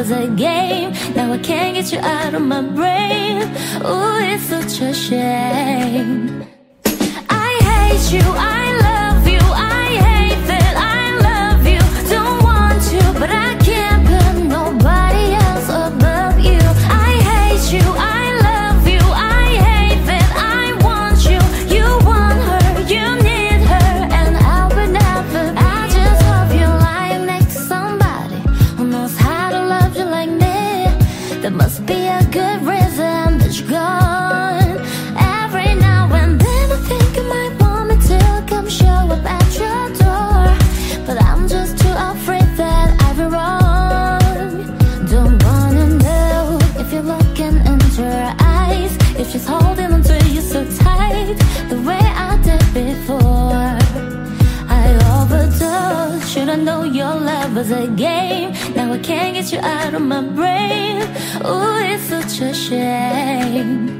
was a game. Now I can't get you out of my brain. Ooh, it's such a shame. I hate you. I out of my brain. Oh, it's such a shame.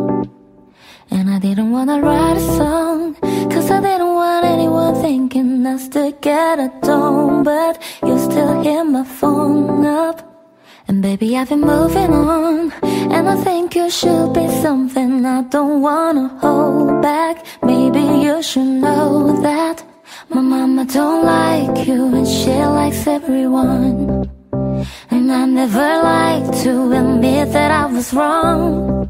And I didn't wanna write a song, cause I didn't want anyone thinking us to get a tone. But you still hit my phone up. And baby, I've been moving on. And I think you should be something I don't wanna hold back. Maybe you should know that my mama don't like you, and she likes everyone. And I never like to admit that I was wrong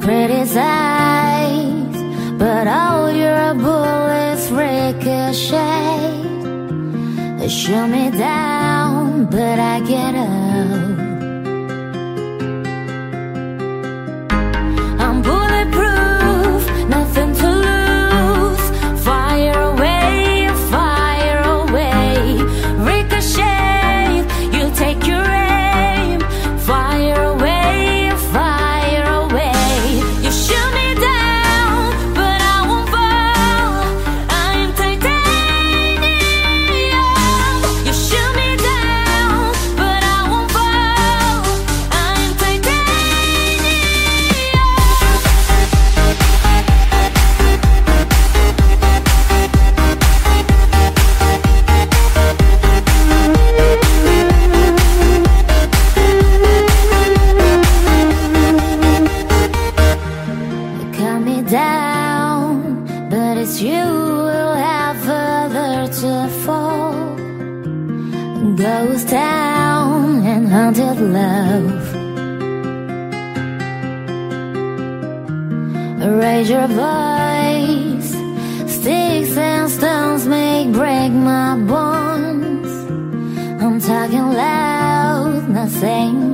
Pretty size, but all your bullets ricochet. Shoot me down, but I get up. Loud,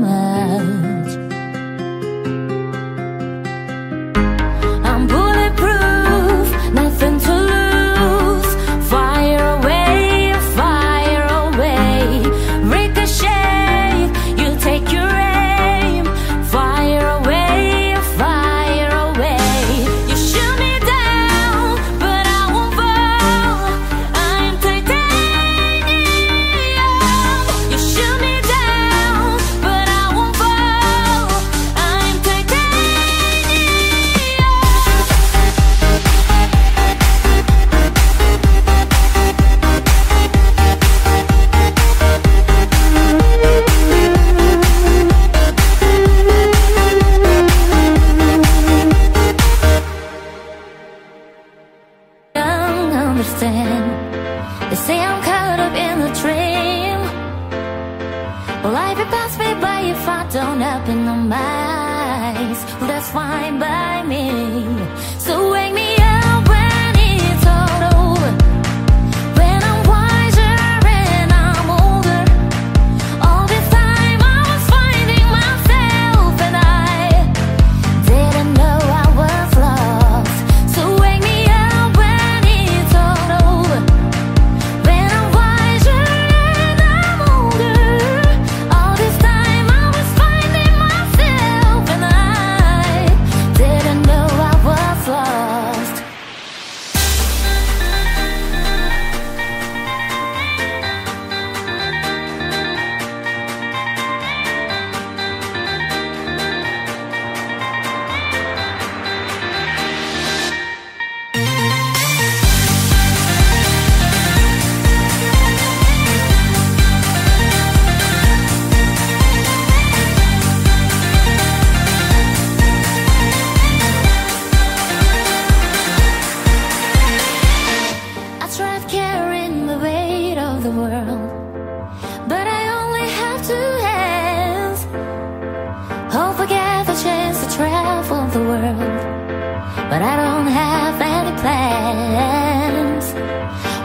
but I don't have any plans.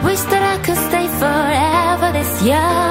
Wish that I could stay forever this young.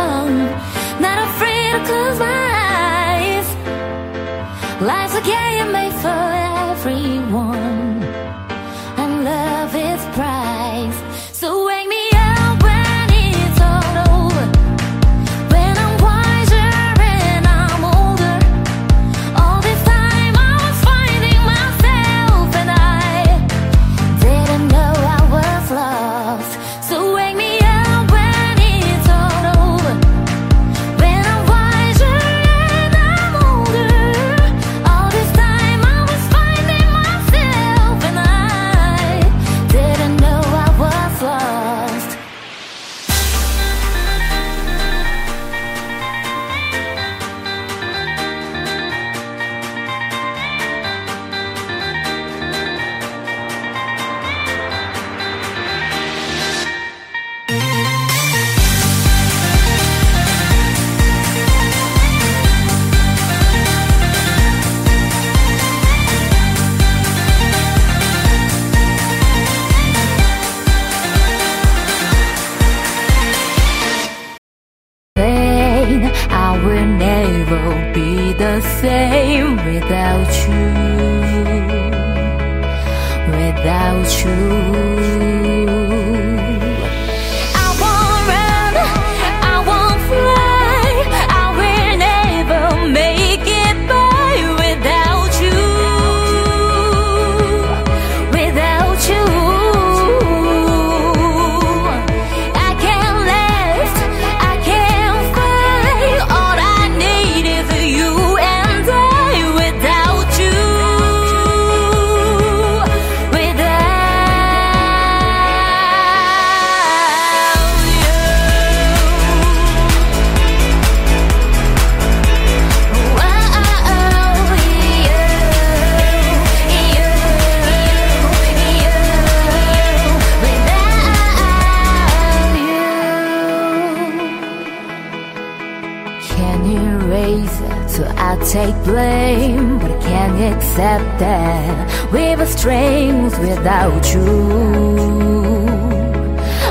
Accept that we were strangers without you.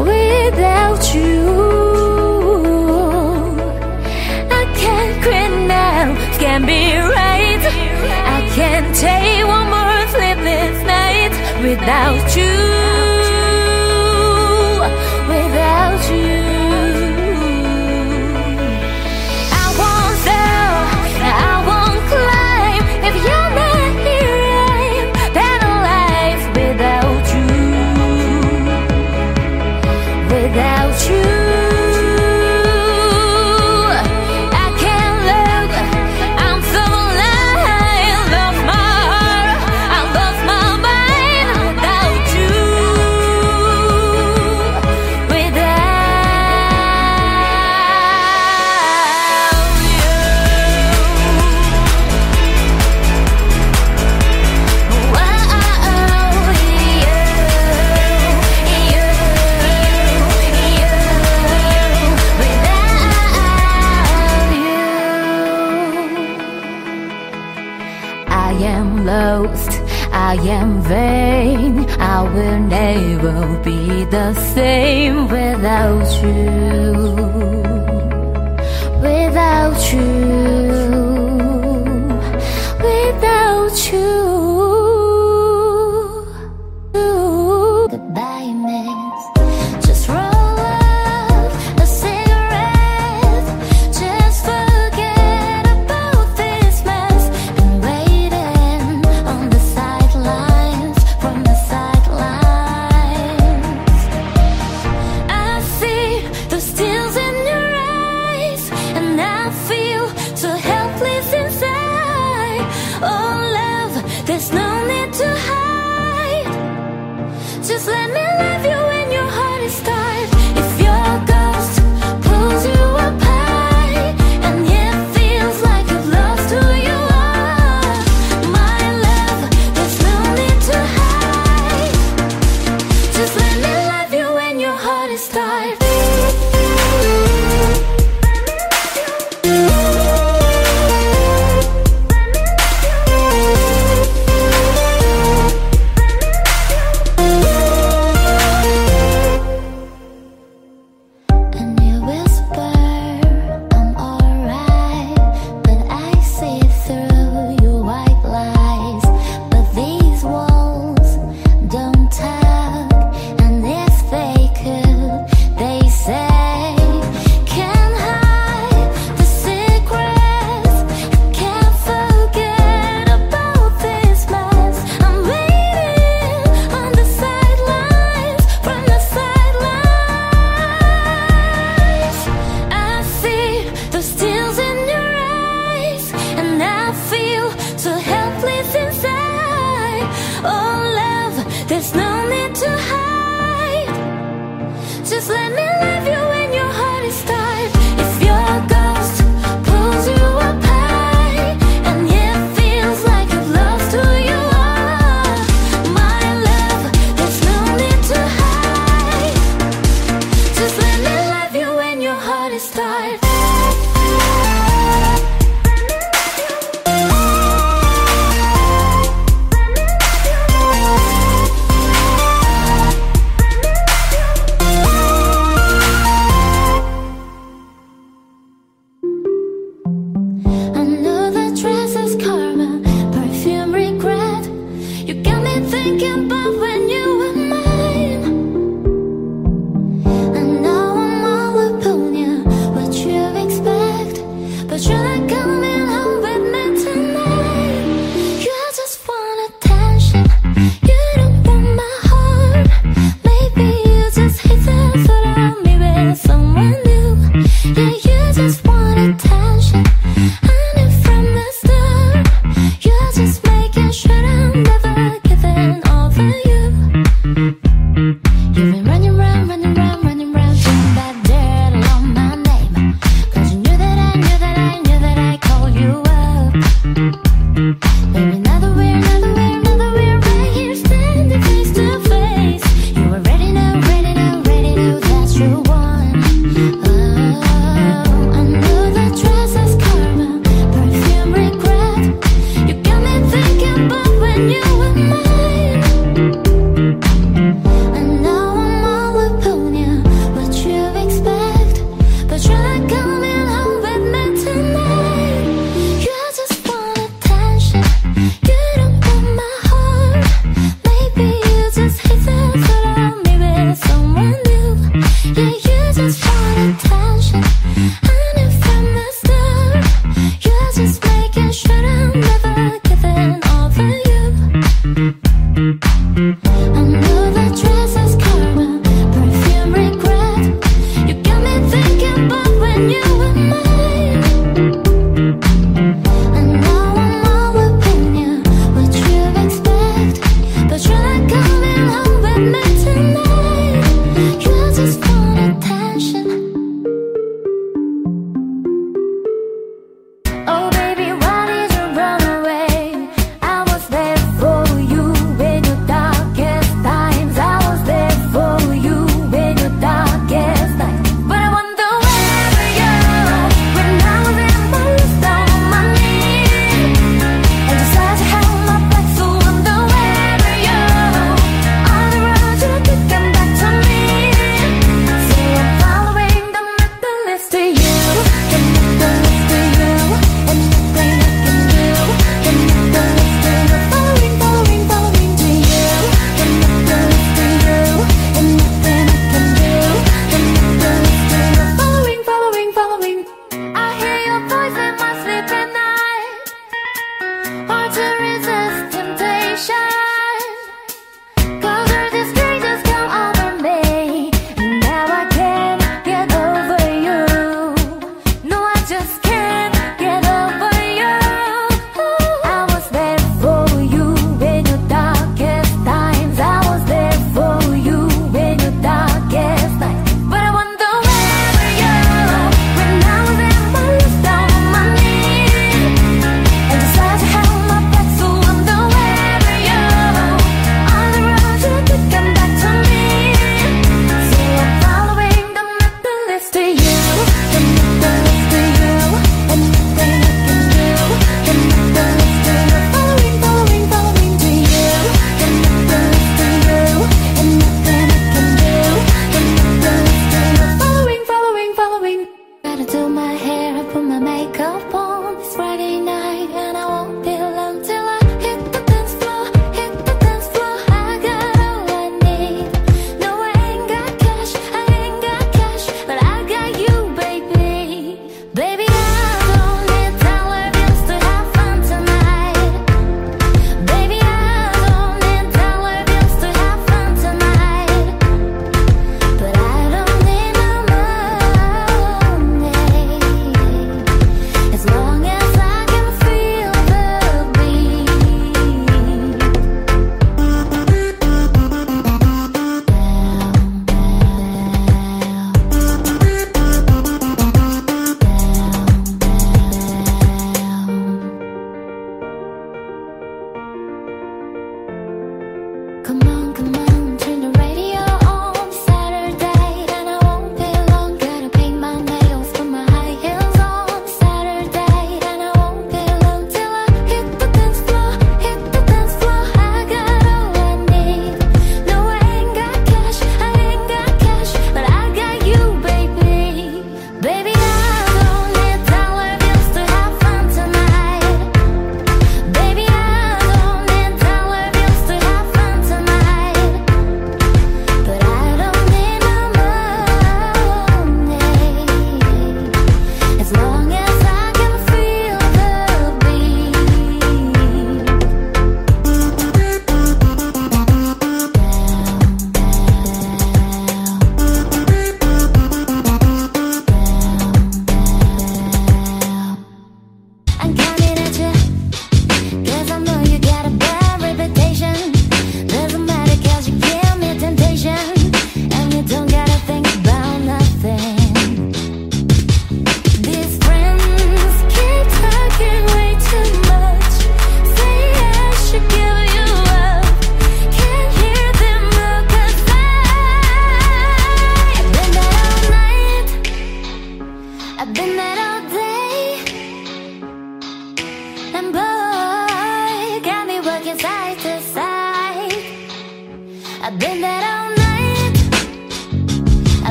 Without you, I can't quit now. Can't be right. I can't take one more sleepless night without you. The same without you. Without you. Without you.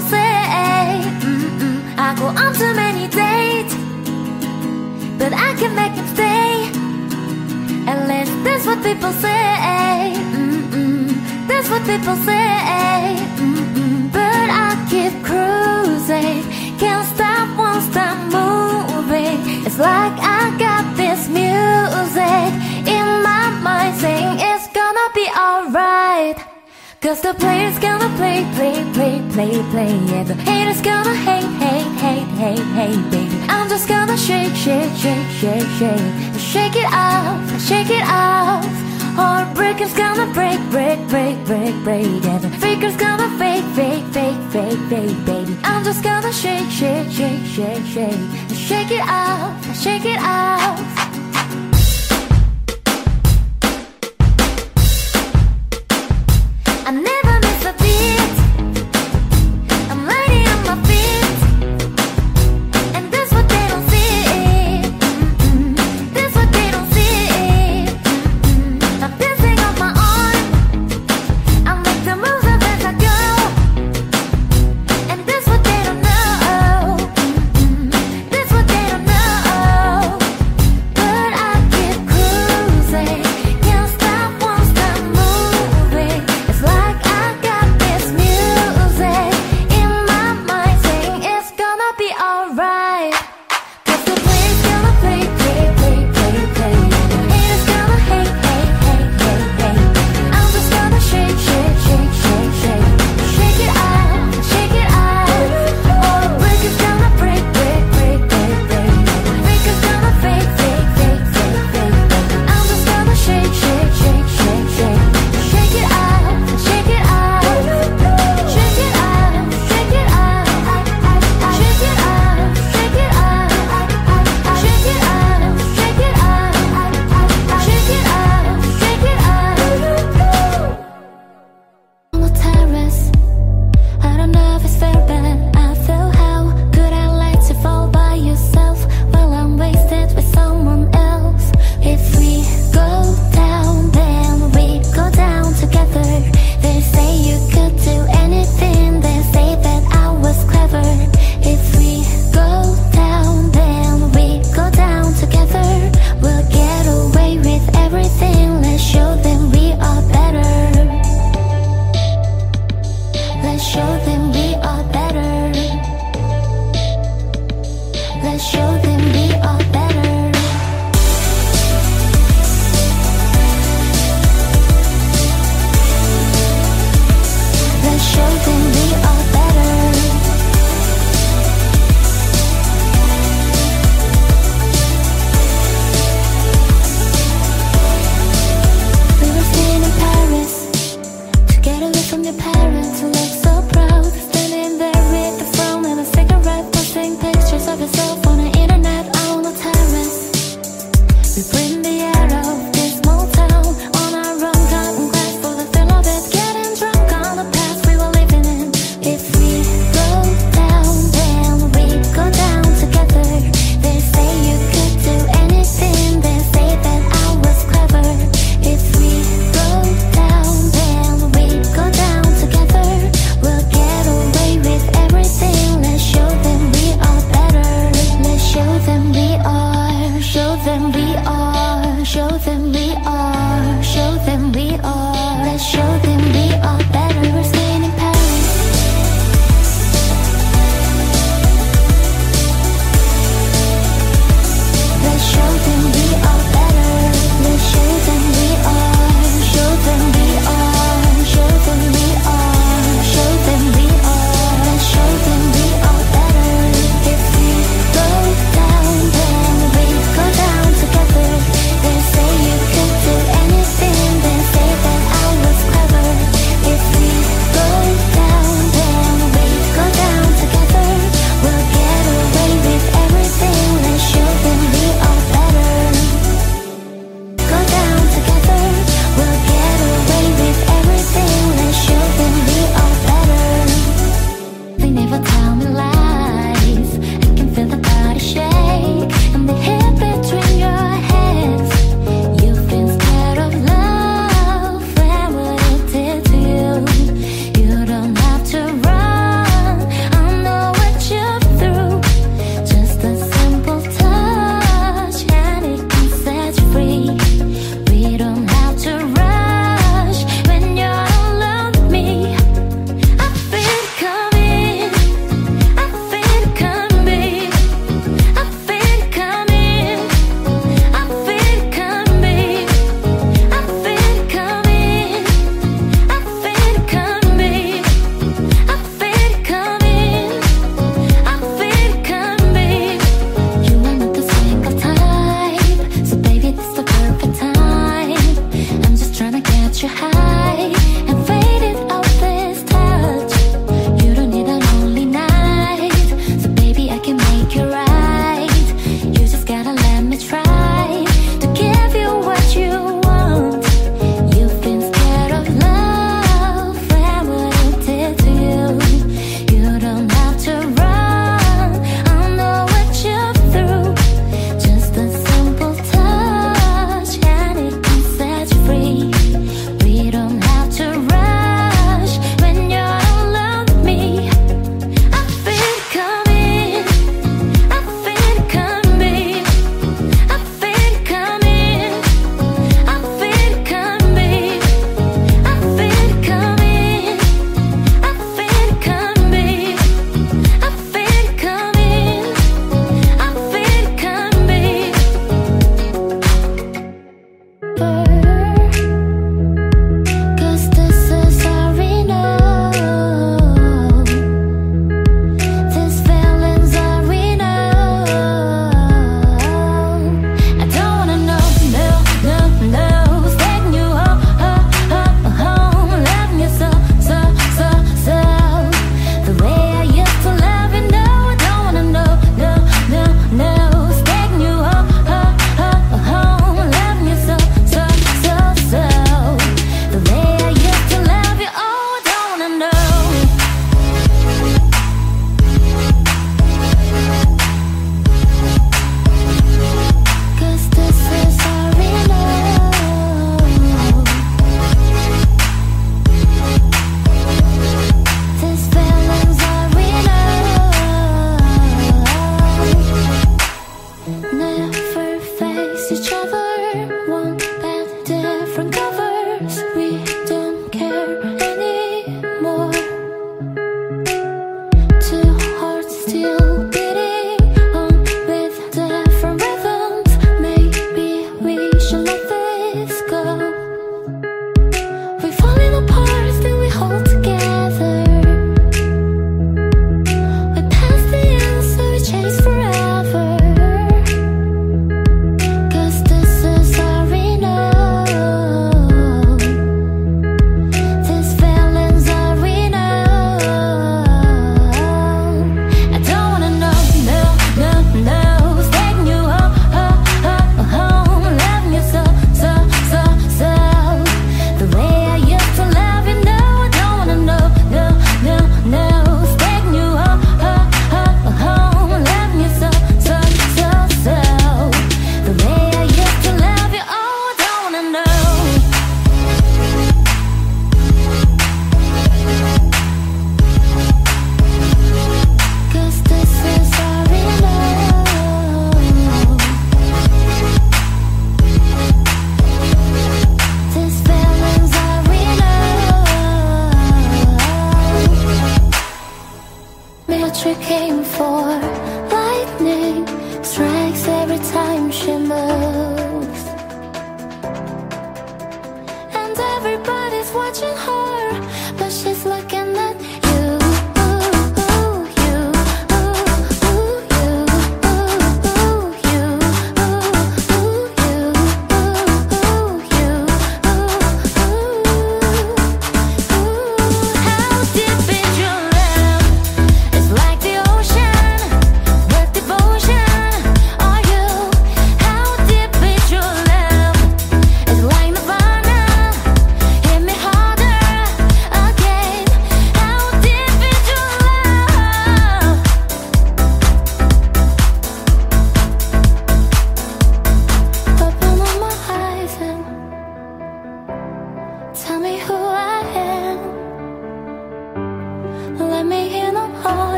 say mm -mm. I go on too many dates But I can make it stay. At least that's what people say. Mm That's what people say. But I keep cruising. Can't stop, won't stop moving. It's like I got this music In my mind saying it's gonna be alright. Cause the players gonna play, play, play, play, play yeah. the haters gonna hate, hate, hate, hate, hate, baby. I'm just gonna shake, shake, shake, shake, shake. Shake it off, shake it off Heartbreakers gonna break, break, break, break, break yeah. the fakers gonna fake, fake, fake, fake, fake, baby. I'm just gonna shake, shake, shake, shake, shake. Shake it off, shake it off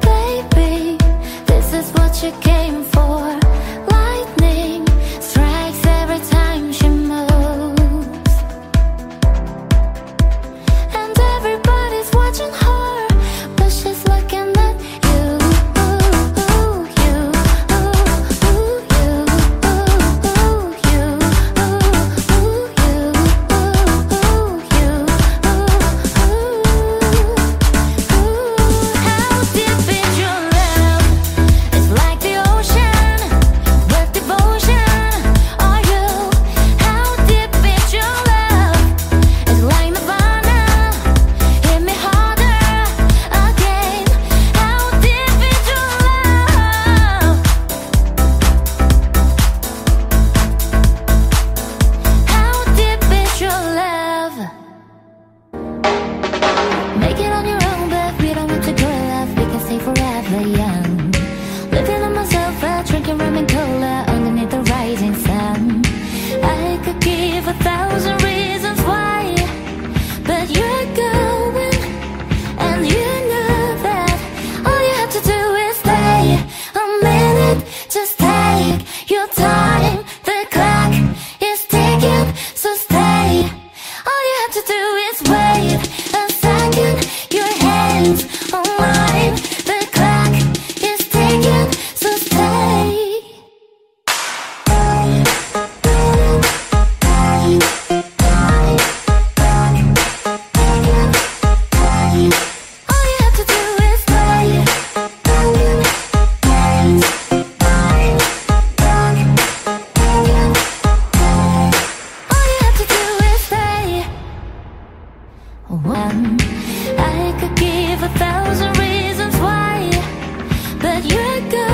Baby, this is what you get I could give a thousand reasons why, but you're good.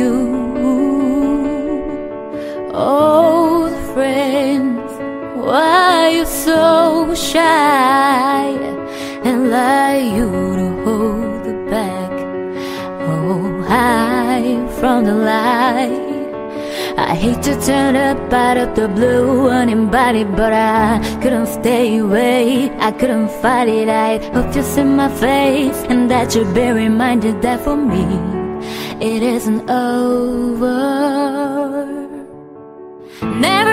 You. Oh, Old friends, why you so shy and lie you to hold the back? Oh, hide from the light. I hate to turn up out of the blue uninvited, but I couldn't stay away. I couldn't fight it. I hope you see my face and that you'll be reminded that for me it isn't over. Never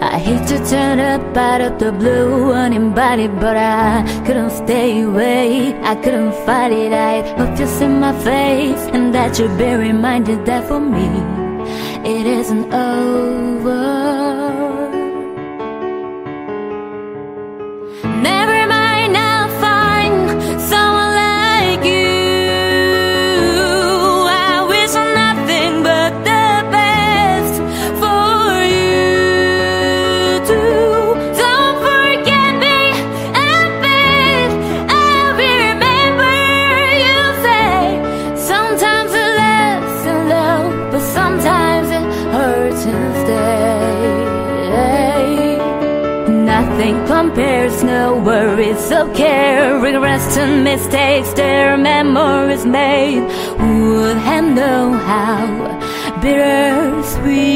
I hate to turn up out of the blue uninvited, but I couldn't stay away. I couldn't fight it. I hope you see my face and that you'll be reminded that for me it isn't over. Of care, regrets and mistakes, their memories made. Would known how bittersweet this